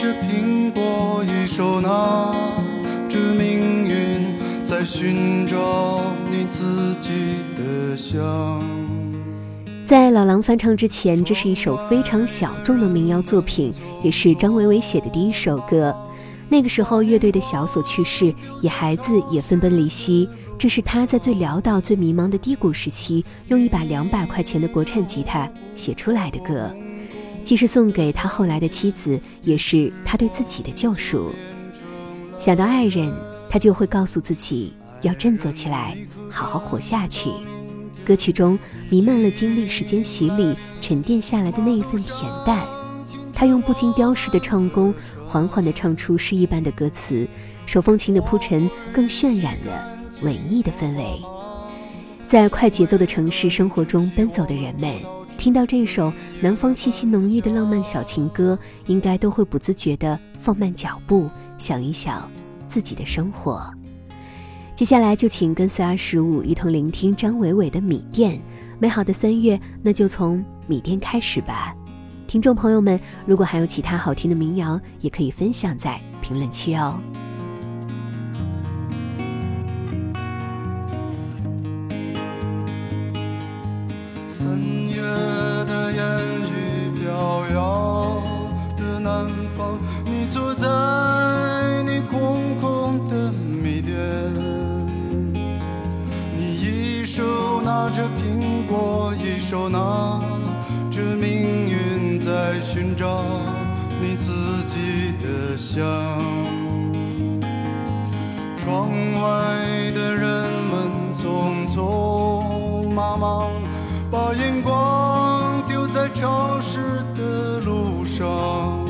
着苹果，一手拿着命运，在寻找你自己的香。在老狼翻唱之前，这是一首非常小众的民谣作品，也是张伟伟写的第一首歌。那个时候，乐队的小锁去世，野孩子也分崩离析。这是他在最潦倒、最迷茫的低谷时期，用一把两百块钱的国产吉他写出来的歌，既是送给他后来的妻子，也是他对自己的救赎。想到爱人，他就会告诉自己要振作起来，好好活下去。歌曲中弥漫了经历时间洗礼、沉淀下来的那一份恬淡。他用不经雕饰的唱功，缓缓地唱出诗一般的歌词，手风琴的铺陈更渲染了文艺的氛围。在快节奏的城市生活中奔走的人们，听到这首南方气息浓郁的浪漫小情歌，应该都会不自觉地放慢脚步，想一想自己的生活。接下来就请跟随二十五一同聆听张伟伟的《米店》，美好的三月，那就从米店开始吧。听众朋友们，如果还有其他好听的民谣，也可以分享在评论区哦。三月手拿着命运，在寻找你自己的香。窗外的人们匆匆忙忙，把眼光丢在潮湿的路上。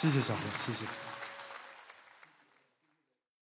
谢谢小哥，谢谢。